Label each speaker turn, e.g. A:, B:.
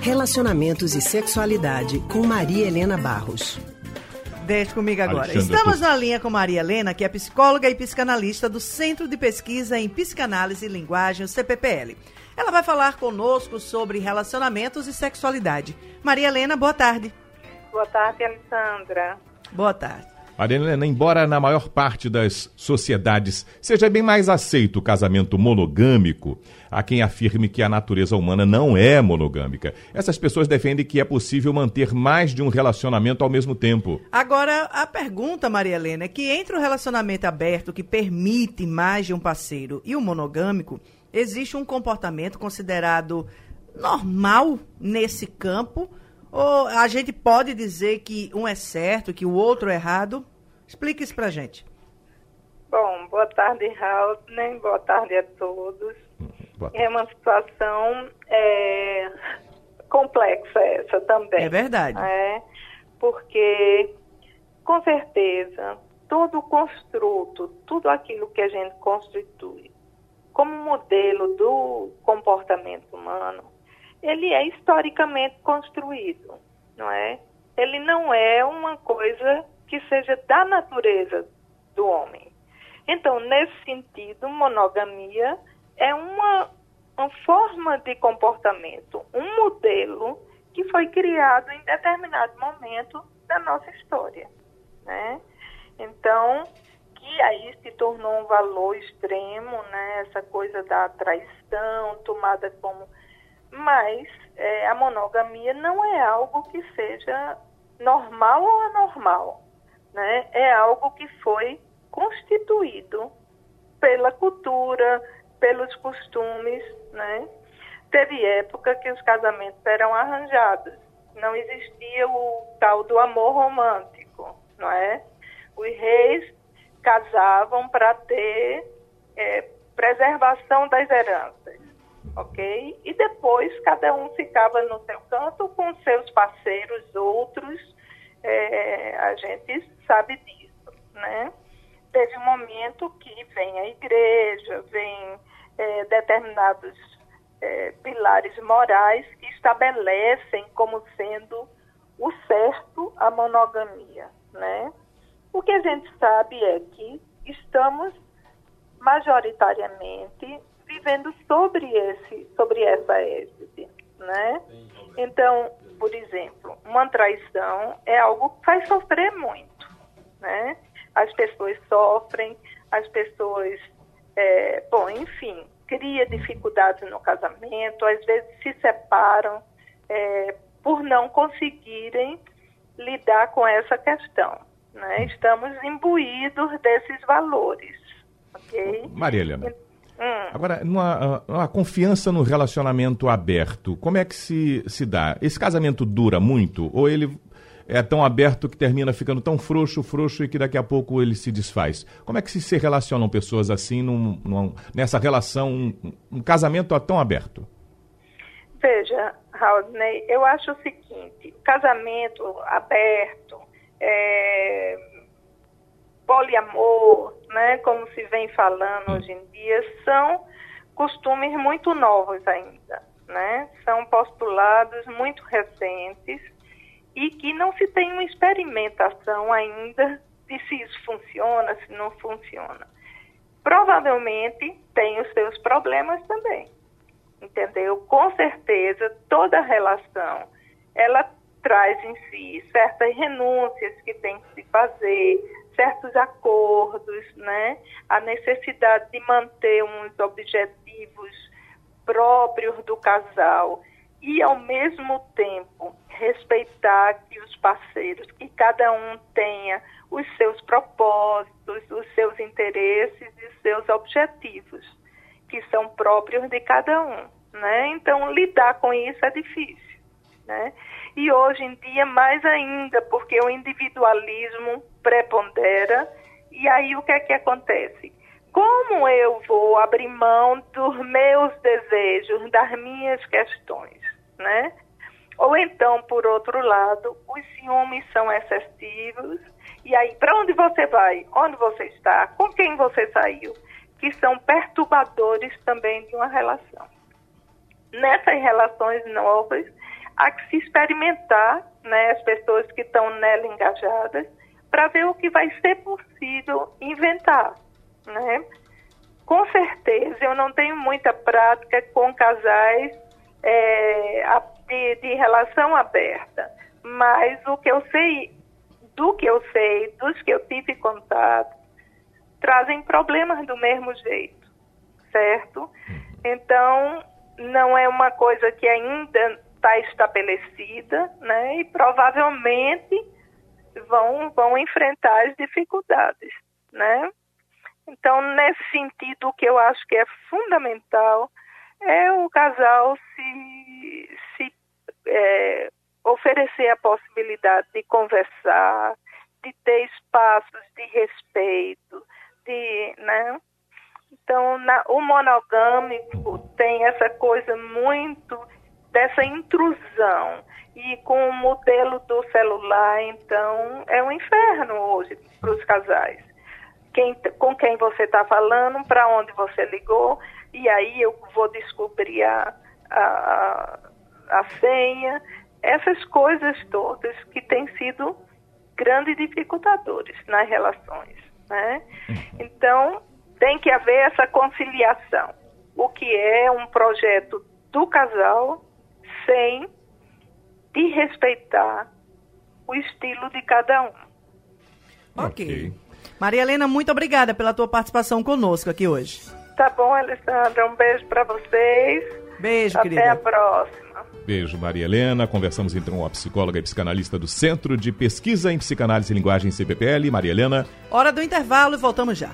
A: Relacionamentos e Sexualidade, com Maria Helena Barros.
B: Deixe comigo agora. Alexandre, Estamos tô... na linha com Maria Helena, que é psicóloga e psicanalista do Centro de Pesquisa em Psicanálise e Linguagem, o CPPL. Ela vai falar conosco sobre relacionamentos e sexualidade. Maria Helena, boa tarde.
C: Boa tarde, Alessandra.
B: Boa tarde.
D: Maria Helena, embora na maior parte das sociedades seja bem mais aceito o casamento monogâmico, há quem afirme que a natureza humana não é monogâmica. Essas pessoas defendem que é possível manter mais de um relacionamento ao mesmo tempo.
B: Agora, a pergunta, Maria Helena, é que entre o relacionamento aberto que permite mais de um parceiro e o monogâmico, existe um comportamento considerado normal nesse campo? Ou a gente pode dizer que um é certo, que o outro é errado? Explique isso pra gente.
C: Bom, boa tarde, Raul, né? Boa tarde a todos. Boa tarde. É uma situação é, complexa essa também.
B: É verdade.
C: É, porque, com certeza, todo o construto, tudo aquilo que a gente constitui como modelo do comportamento humano, ele é historicamente construído, não é? Ele não é uma coisa que seja da natureza do homem. Então, nesse sentido, monogamia é uma, uma forma de comportamento, um modelo que foi criado em determinado momento da nossa história. Né? Então, que aí se tornou um valor extremo, né? essa coisa da traição tomada como. Mas é, a monogamia não é algo que seja normal ou anormal né, é algo que foi constituído pela cultura, pelos costumes, né? Teve época que os casamentos eram arranjados, não existia o tal do amor romântico, não é? Os reis casavam para ter é, preservação das heranças, ok? E depois cada um ficava no seu canto com seus parceiros, outros, é, a gente sabe disso, né? Teve um momento que vem a igreja, vem é, determinados é, pilares morais que estabelecem como sendo o certo a monogamia, né? O que a gente sabe é que estamos majoritariamente vivendo sobre esse, sobre essa égide, né? Então, por exemplo, uma traição é algo que faz sofrer muito, né? As pessoas sofrem, as pessoas, é, bom, enfim, cria dificuldades no casamento, às vezes se separam é, por não conseguirem lidar com essa questão. Né? Estamos imbuídos desses valores, ok?
D: Maria Helena. Hum. Agora, uma, uma, confiança no relacionamento aberto, como é que se, se dá? Esse casamento dura muito ou ele é tão aberto que termina ficando tão frouxo, frouxo e que daqui a pouco ele se desfaz? Como é que se, se relacionam pessoas assim num, num, nessa relação, um, um, casamento tão aberto?
C: Veja, Raulney, eu acho o seguinte, casamento aberto, é, poliamor, né, como se vem falando hoje em dia, são costumes muito novos ainda, né? São postulados muito recentes e que não se tem uma experimentação ainda de se isso funciona, se não funciona. Provavelmente tem os seus problemas também, entendeu? Com certeza toda relação ela traz em si certas renúncias que tem que se fazer, certos acordos, né? A necessidade de manter uns objetivos próprios do casal e ao mesmo tempo respeitar que os parceiros, que cada um tenha os seus propósitos, os seus interesses e os seus objetivos, que são próprios de cada um, né? Então lidar com isso é difícil, né? E hoje em dia mais ainda, porque o individualismo prepondera. E aí o que é que acontece? Como eu vou abrir mão dos meus desejos, das minhas questões, né? Ou então, por outro lado, os ciúmes são excessivos. E aí, para onde você vai? Onde você está? Com quem você saiu? Que são perturbadores também de uma relação. Nessas relações novas, há que se experimentar, né, as pessoas que estão nela engajadas, para ver o que vai ser possível inventar, né? Com certeza, eu não tenho muita prática com casais é, de, de relação aberta, mas o que eu sei, do que eu sei, dos que eu tive contato, trazem problemas do mesmo jeito, certo? Então, não é uma coisa que ainda está estabelecida, né? E provavelmente vão, vão enfrentar as dificuldades, né? Então, nesse sentido, o que eu acho que é fundamental é o casal se, se é, oferecer a possibilidade de conversar, de ter espaços de respeito, de, né? Então, na, o monogâmico tem essa coisa muito dessa intrusão. E com o modelo do celular, então, é um inferno hoje para os casais. Quem, com quem você está falando, para onde você ligou, e aí eu vou descobrir a, a, a senha, essas coisas todas que têm sido grandes dificultadores nas relações. Né? Uhum. Então, tem que haver essa conciliação. O que é um projeto do casal sem desrespeitar o estilo de cada um.
B: Ok. Maria Helena, muito obrigada pela tua participação conosco aqui hoje.
C: Tá bom, Alessandra. Um beijo para vocês.
B: Beijo,
C: Até
B: querida.
C: Até a próxima.
D: Beijo, Maria Helena. Conversamos então com a psicóloga e psicanalista do Centro de Pesquisa em Psicanálise e Linguagem CPPL, Maria Helena.
B: Hora do intervalo e voltamos já.